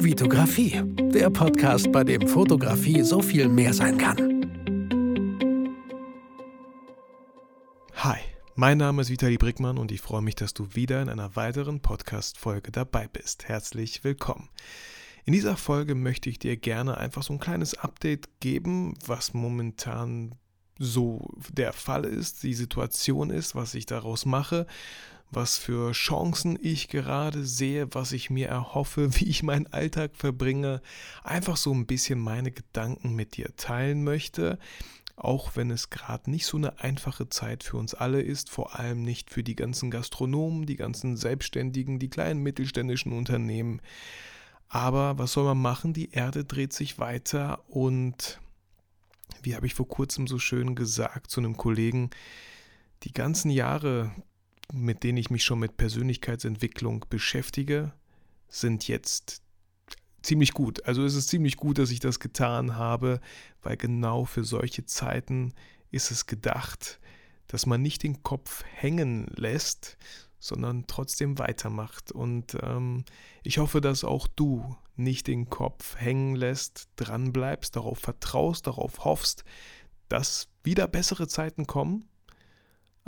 Vitografie, der Podcast, bei dem Fotografie so viel mehr sein kann. Hi, mein Name ist Vitali Brickmann und ich freue mich, dass du wieder in einer weiteren Podcast-Folge dabei bist. Herzlich willkommen. In dieser Folge möchte ich dir gerne einfach so ein kleines Update geben, was momentan so der Fall ist, die Situation ist, was ich daraus mache was für Chancen ich gerade sehe, was ich mir erhoffe, wie ich meinen Alltag verbringe, einfach so ein bisschen meine Gedanken mit dir teilen möchte, auch wenn es gerade nicht so eine einfache Zeit für uns alle ist, vor allem nicht für die ganzen Gastronomen, die ganzen Selbstständigen, die kleinen mittelständischen Unternehmen. Aber was soll man machen? Die Erde dreht sich weiter und wie habe ich vor kurzem so schön gesagt zu einem Kollegen, die ganzen Jahre, mit denen ich mich schon mit Persönlichkeitsentwicklung beschäftige, sind jetzt ziemlich gut. Also es ist ziemlich gut, dass ich das getan habe, weil genau für solche Zeiten ist es gedacht, dass man nicht den Kopf hängen lässt, sondern trotzdem weitermacht. Und ähm, ich hoffe, dass auch du nicht den Kopf hängen lässt, dranbleibst, darauf vertraust, darauf hoffst, dass wieder bessere Zeiten kommen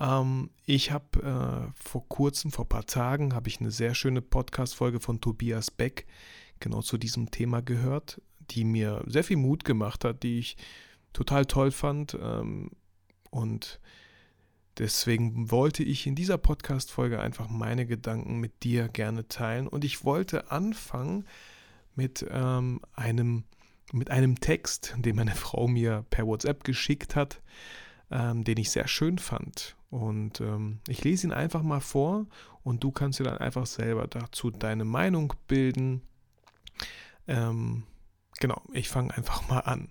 ähm, ich habe äh, vor kurzem, vor ein paar Tagen, habe ich eine sehr schöne Podcast-Folge von Tobias Beck genau zu diesem Thema gehört, die mir sehr viel Mut gemacht hat, die ich total toll fand. Ähm, und deswegen wollte ich in dieser Podcast-Folge einfach meine Gedanken mit dir gerne teilen. Und ich wollte anfangen mit ähm, einem mit einem Text, den meine Frau mir per WhatsApp geschickt hat, ähm, den ich sehr schön fand. Und ähm, ich lese ihn einfach mal vor und du kannst dir dann einfach selber dazu deine Meinung bilden. Ähm, genau, ich fange einfach mal an.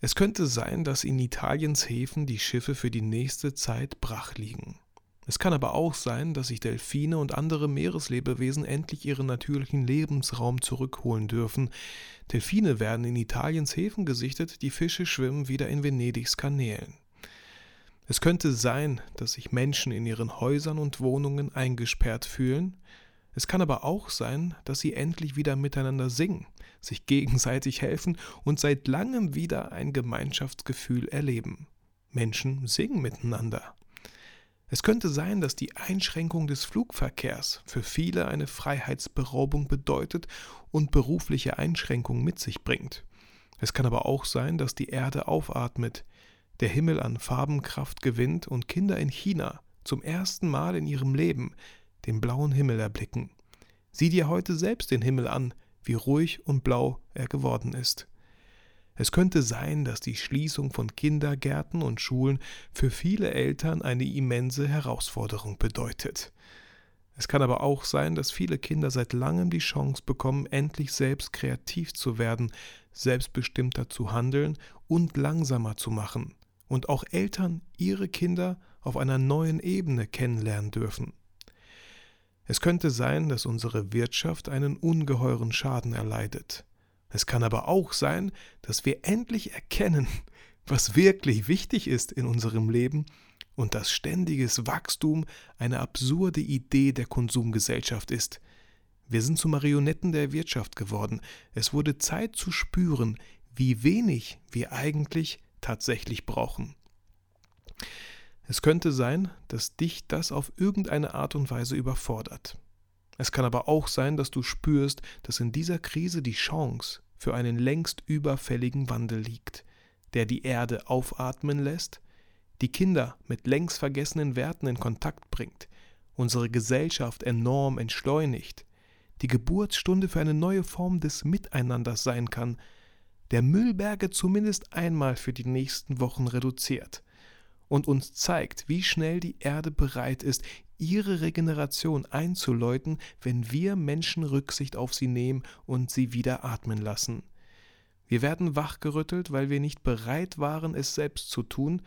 Es könnte sein, dass in Italiens Häfen die Schiffe für die nächste Zeit brach liegen. Es kann aber auch sein, dass sich Delfine und andere Meereslebewesen endlich ihren natürlichen Lebensraum zurückholen dürfen. Delfine werden in Italiens Häfen gesichtet, die Fische schwimmen wieder in Venedigs Kanälen. Es könnte sein, dass sich Menschen in ihren Häusern und Wohnungen eingesperrt fühlen, es kann aber auch sein, dass sie endlich wieder miteinander singen, sich gegenseitig helfen und seit langem wieder ein Gemeinschaftsgefühl erleben. Menschen singen miteinander. Es könnte sein, dass die Einschränkung des Flugverkehrs für viele eine Freiheitsberaubung bedeutet und berufliche Einschränkungen mit sich bringt. Es kann aber auch sein, dass die Erde aufatmet, der Himmel an Farbenkraft gewinnt und Kinder in China zum ersten Mal in ihrem Leben den blauen Himmel erblicken. Sieh dir heute selbst den Himmel an, wie ruhig und blau er geworden ist. Es könnte sein, dass die Schließung von Kindergärten und Schulen für viele Eltern eine immense Herausforderung bedeutet. Es kann aber auch sein, dass viele Kinder seit langem die Chance bekommen, endlich selbst kreativ zu werden, selbstbestimmter zu handeln und langsamer zu machen und auch Eltern ihre Kinder auf einer neuen Ebene kennenlernen dürfen. Es könnte sein, dass unsere Wirtschaft einen ungeheuren Schaden erleidet. Es kann aber auch sein, dass wir endlich erkennen, was wirklich wichtig ist in unserem Leben und dass ständiges Wachstum eine absurde Idee der Konsumgesellschaft ist. Wir sind zu Marionetten der Wirtschaft geworden. Es wurde Zeit zu spüren, wie wenig wir eigentlich tatsächlich brauchen. Es könnte sein, dass dich das auf irgendeine Art und Weise überfordert. Es kann aber auch sein, dass du spürst, dass in dieser Krise die Chance für einen längst überfälligen Wandel liegt, der die Erde aufatmen lässt, die Kinder mit längst vergessenen Werten in Kontakt bringt, unsere Gesellschaft enorm entschleunigt, die Geburtsstunde für eine neue Form des Miteinanders sein kann, der Müllberge zumindest einmal für die nächsten Wochen reduziert und uns zeigt, wie schnell die Erde bereit ist, ihre Regeneration einzuläuten, wenn wir Menschen Rücksicht auf sie nehmen und sie wieder atmen lassen. Wir werden wachgerüttelt, weil wir nicht bereit waren, es selbst zu tun,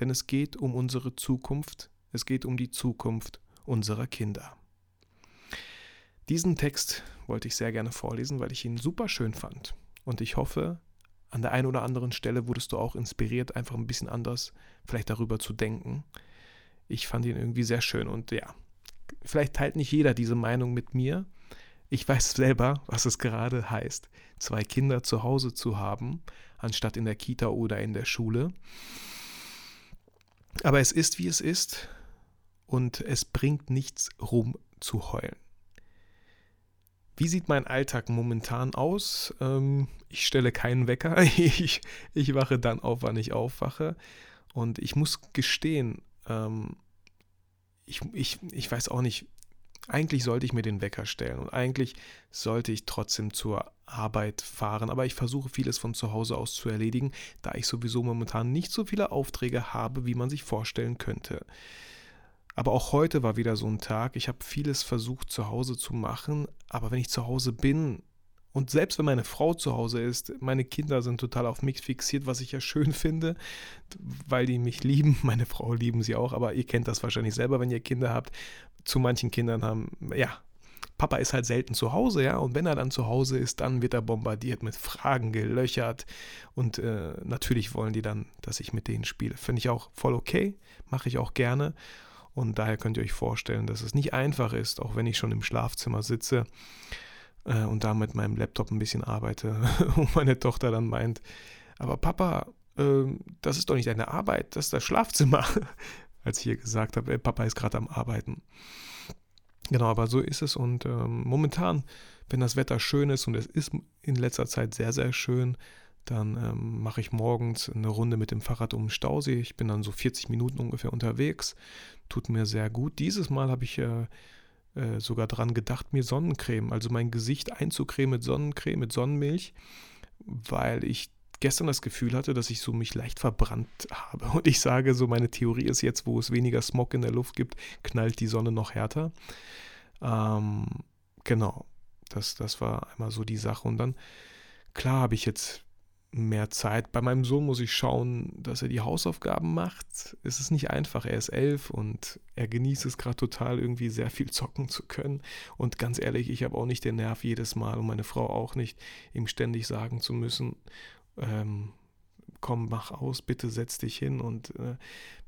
denn es geht um unsere Zukunft, es geht um die Zukunft unserer Kinder. Diesen Text wollte ich sehr gerne vorlesen, weil ich ihn super schön fand. Und ich hoffe, an der einen oder anderen Stelle wurdest du auch inspiriert, einfach ein bisschen anders vielleicht darüber zu denken. Ich fand ihn irgendwie sehr schön und ja, vielleicht teilt nicht jeder diese Meinung mit mir. Ich weiß selber, was es gerade heißt, zwei Kinder zu Hause zu haben, anstatt in der Kita oder in der Schule. Aber es ist, wie es ist und es bringt nichts rum zu heulen. Wie sieht mein Alltag momentan aus? Ähm, ich stelle keinen Wecker. Ich, ich wache dann auf, wann ich aufwache. Und ich muss gestehen, ähm, ich, ich, ich weiß auch nicht, eigentlich sollte ich mir den Wecker stellen und eigentlich sollte ich trotzdem zur Arbeit fahren, aber ich versuche vieles von zu Hause aus zu erledigen, da ich sowieso momentan nicht so viele Aufträge habe, wie man sich vorstellen könnte. Aber auch heute war wieder so ein Tag. Ich habe vieles versucht zu Hause zu machen, aber wenn ich zu Hause bin und selbst wenn meine Frau zu Hause ist, meine Kinder sind total auf mich fixiert, was ich ja schön finde, weil die mich lieben. Meine Frau lieben sie auch, aber ihr kennt das wahrscheinlich selber, wenn ihr Kinder habt. Zu manchen Kindern haben, ja, Papa ist halt selten zu Hause, ja, und wenn er dann zu Hause ist, dann wird er bombardiert mit Fragen, gelöchert und äh, natürlich wollen die dann, dass ich mit denen spiele. Finde ich auch voll okay, mache ich auch gerne und daher könnt ihr euch vorstellen, dass es nicht einfach ist, auch wenn ich schon im Schlafzimmer sitze äh, und da mit meinem Laptop ein bisschen arbeite und meine Tochter dann meint, aber Papa, äh, das ist doch nicht deine Arbeit, das ist das Schlafzimmer. Als ich ihr gesagt habe, ey, Papa ist gerade am Arbeiten. Genau, aber so ist es und ähm, momentan, wenn das Wetter schön ist und es ist in letzter Zeit sehr, sehr schön, dann ähm, mache ich morgens eine Runde mit dem Fahrrad um den Stausee. Ich bin dann so 40 Minuten ungefähr unterwegs. Tut mir sehr gut. Dieses Mal habe ich äh, äh, sogar dran gedacht, mir Sonnencreme, also mein Gesicht einzucremen mit Sonnencreme, mit Sonnenmilch, weil ich gestern das Gefühl hatte, dass ich so mich leicht verbrannt habe. Und ich sage so, meine Theorie ist jetzt, wo es weniger Smog in der Luft gibt, knallt die Sonne noch härter. Ähm, genau, das, das war einmal so die Sache. Und dann, klar habe ich jetzt mehr Zeit. Bei meinem Sohn muss ich schauen, dass er die Hausaufgaben macht. Es ist nicht einfach. Er ist elf und er genießt es gerade total, irgendwie sehr viel zocken zu können. Und ganz ehrlich, ich habe auch nicht den Nerv jedes Mal und meine Frau auch nicht, ihm ständig sagen zu müssen, ähm, komm, mach aus, bitte setz dich hin und äh,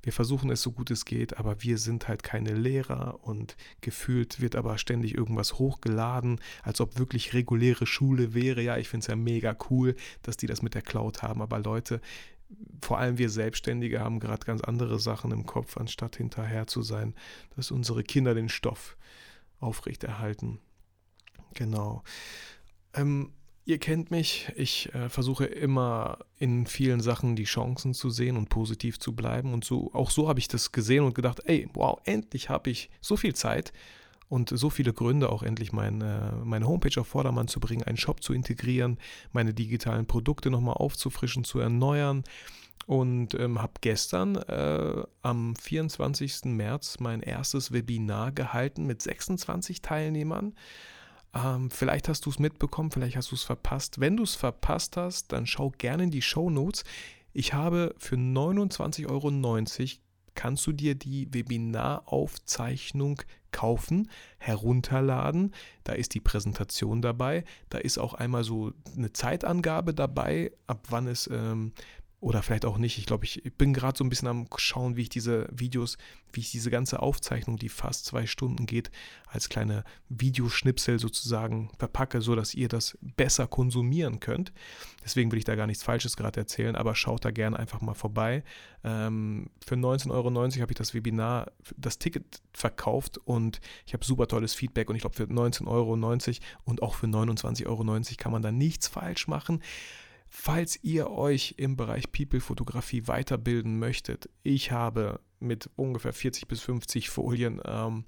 wir versuchen es so gut es geht, aber wir sind halt keine Lehrer und gefühlt wird aber ständig irgendwas hochgeladen, als ob wirklich reguläre Schule wäre. Ja, ich finde es ja mega cool, dass die das mit der Cloud haben, aber Leute, vor allem wir Selbstständige haben gerade ganz andere Sachen im Kopf, anstatt hinterher zu sein, dass unsere Kinder den Stoff aufrechterhalten. Genau. Ähm, Ihr kennt mich, ich äh, versuche immer in vielen Sachen die Chancen zu sehen und positiv zu bleiben. Und so, auch so habe ich das gesehen und gedacht, ey, wow, endlich habe ich so viel Zeit und so viele Gründe, auch endlich meine, meine Homepage auf Vordermann zu bringen, einen Shop zu integrieren, meine digitalen Produkte nochmal aufzufrischen, zu erneuern. Und ähm, habe gestern äh, am 24. März mein erstes Webinar gehalten mit 26 Teilnehmern. Ähm, vielleicht hast du es mitbekommen, vielleicht hast du es verpasst. Wenn du es verpasst hast, dann schau gerne in die Show Notes. Ich habe für 29,90 Euro kannst du dir die Webinaraufzeichnung kaufen, herunterladen. Da ist die Präsentation dabei. Da ist auch einmal so eine Zeitangabe dabei, ab wann es ähm, oder vielleicht auch nicht. Ich glaube, ich bin gerade so ein bisschen am Schauen, wie ich diese Videos, wie ich diese ganze Aufzeichnung, die fast zwei Stunden geht, als kleine Videoschnipsel sozusagen verpacke, sodass ihr das besser konsumieren könnt. Deswegen will ich da gar nichts Falsches gerade erzählen, aber schaut da gerne einfach mal vorbei. Ähm, für 19,90 Euro habe ich das Webinar, das Ticket verkauft und ich habe super tolles Feedback und ich glaube, für 19,90 Euro und auch für 29,90 Euro kann man da nichts falsch machen. Falls ihr euch im Bereich People-Fotografie weiterbilden möchtet, ich habe mit ungefähr 40 bis 50 Folien, ähm,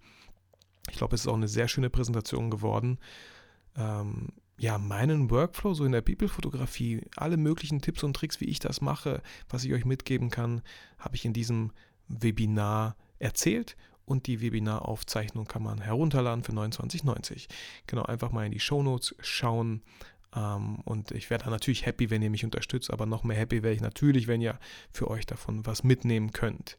ich glaube, es ist auch eine sehr schöne Präsentation geworden, ähm, ja, meinen Workflow so in der People-Fotografie, alle möglichen Tipps und Tricks, wie ich das mache, was ich euch mitgeben kann, habe ich in diesem Webinar erzählt und die Webinaraufzeichnung kann man herunterladen für 29,90. Genau, einfach mal in die Shownotes schauen. Ähm, und ich wäre da natürlich happy, wenn ihr mich unterstützt, aber noch mehr happy wäre ich natürlich, wenn ihr für euch davon was mitnehmen könnt.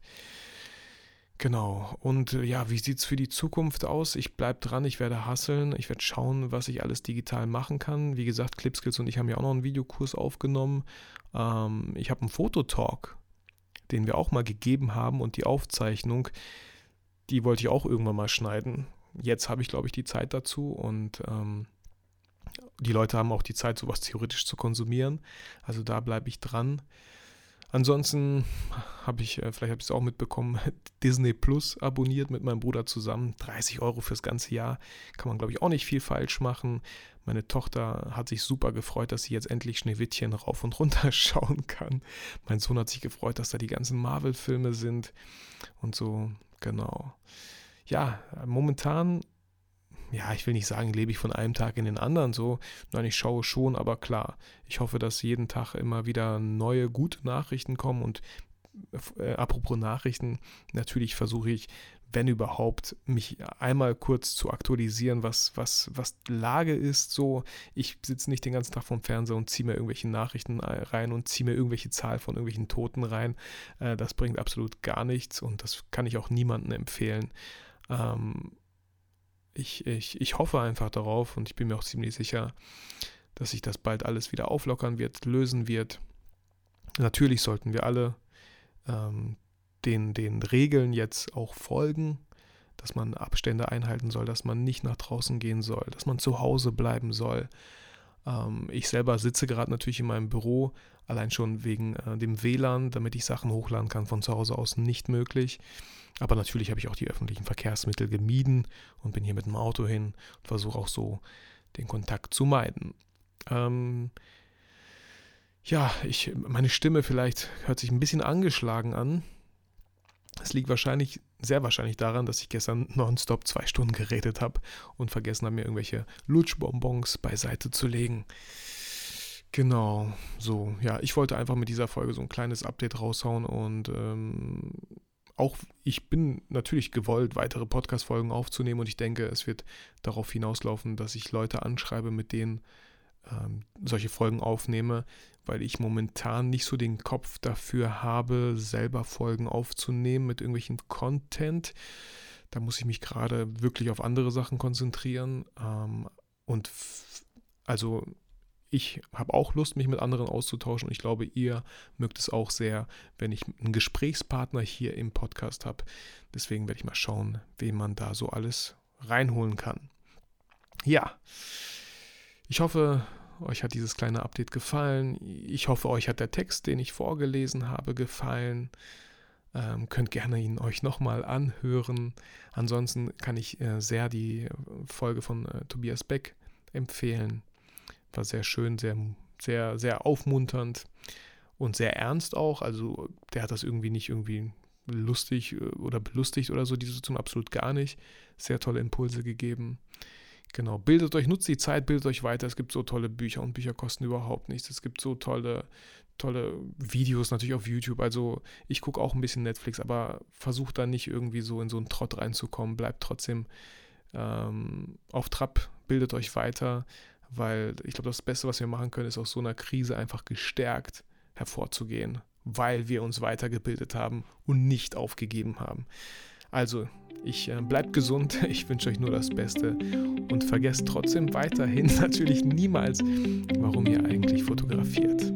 Genau. Und äh, ja, wie sieht es für die Zukunft aus? Ich bleibe dran, ich werde hasseln, ich werde schauen, was ich alles digital machen kann. Wie gesagt, Clipskills und ich haben ja auch noch einen Videokurs aufgenommen. Ähm, ich habe einen Fototalk, den wir auch mal gegeben haben und die Aufzeichnung, die wollte ich auch irgendwann mal schneiden. Jetzt habe ich, glaube ich, die Zeit dazu und ähm, die Leute haben auch die Zeit, sowas theoretisch zu konsumieren. Also da bleibe ich dran. Ansonsten habe ich, äh, vielleicht habe ich es auch mitbekommen, Disney Plus abonniert mit meinem Bruder zusammen. 30 Euro fürs ganze Jahr. Kann man, glaube ich, auch nicht viel falsch machen. Meine Tochter hat sich super gefreut, dass sie jetzt endlich Schneewittchen rauf und runter schauen kann. Mein Sohn hat sich gefreut, dass da die ganzen Marvel-Filme sind und so, genau. Ja, momentan ja, ich will nicht sagen, lebe ich von einem Tag in den anderen so. Nein, ich schaue schon, aber klar, ich hoffe, dass jeden Tag immer wieder neue, gute Nachrichten kommen und äh, apropos Nachrichten, natürlich versuche ich, wenn überhaupt, mich einmal kurz zu aktualisieren, was, was, was Lage ist. So, ich sitze nicht den ganzen Tag vorm Fernseher und ziehe mir irgendwelche Nachrichten äh, rein und ziehe mir irgendwelche Zahl von irgendwelchen Toten rein. Äh, das bringt absolut gar nichts und das kann ich auch niemandem empfehlen. Ähm, ich, ich, ich hoffe einfach darauf und ich bin mir auch ziemlich sicher, dass sich das bald alles wieder auflockern wird, lösen wird. Natürlich sollten wir alle ähm, den, den Regeln jetzt auch folgen, dass man Abstände einhalten soll, dass man nicht nach draußen gehen soll, dass man zu Hause bleiben soll. Ähm, ich selber sitze gerade natürlich in meinem Büro, allein schon wegen äh, dem WLAN, damit ich Sachen hochladen kann von zu Hause aus, nicht möglich. Aber natürlich habe ich auch die öffentlichen Verkehrsmittel gemieden und bin hier mit dem Auto hin und versuche auch so den Kontakt zu meiden. Ähm, ja, ich, meine Stimme vielleicht hört sich ein bisschen angeschlagen an. Es liegt wahrscheinlich, sehr wahrscheinlich daran, dass ich gestern nonstop zwei Stunden geredet habe und vergessen habe, mir irgendwelche Lutschbonbons beiseite zu legen. Genau, so, ja, ich wollte einfach mit dieser Folge so ein kleines Update raushauen und ähm, auch ich bin natürlich gewollt, weitere Podcast-Folgen aufzunehmen und ich denke, es wird darauf hinauslaufen, dass ich Leute anschreibe, mit denen ähm, solche Folgen aufnehme, weil ich momentan nicht so den Kopf dafür habe, selber Folgen aufzunehmen mit irgendwelchem Content. Da muss ich mich gerade wirklich auf andere Sachen konzentrieren. Ähm, und also ich habe auch Lust, mich mit anderen auszutauschen und ich glaube, ihr mögt es auch sehr, wenn ich einen Gesprächspartner hier im Podcast habe. Deswegen werde ich mal schauen, wen man da so alles reinholen kann. Ja, ich hoffe, euch hat dieses kleine Update gefallen. Ich hoffe, euch hat der Text, den ich vorgelesen habe, gefallen. Ähm, könnt gerne ihn euch nochmal anhören. Ansonsten kann ich äh, sehr die Folge von äh, Tobias Beck empfehlen. War sehr schön, sehr, sehr, sehr aufmunternd und sehr ernst auch. Also der hat das irgendwie nicht irgendwie lustig äh, oder belustigt oder so, diese Situation absolut gar nicht. Sehr tolle Impulse gegeben. Genau, bildet euch, nutzt die Zeit, bildet euch weiter. Es gibt so tolle Bücher und Bücher kosten überhaupt nichts. Es gibt so tolle, tolle Videos natürlich auf YouTube. Also ich gucke auch ein bisschen Netflix, aber versucht da nicht irgendwie so in so einen Trott reinzukommen. Bleibt trotzdem ähm, auf Trab, bildet euch weiter weil ich glaube, das Beste, was wir machen können, ist aus so einer Krise einfach gestärkt hervorzugehen, weil wir uns weitergebildet haben und nicht aufgegeben haben. Also, ich äh, bleibt gesund, ich wünsche euch nur das Beste und vergesst trotzdem weiterhin natürlich niemals, warum ihr eigentlich fotografiert.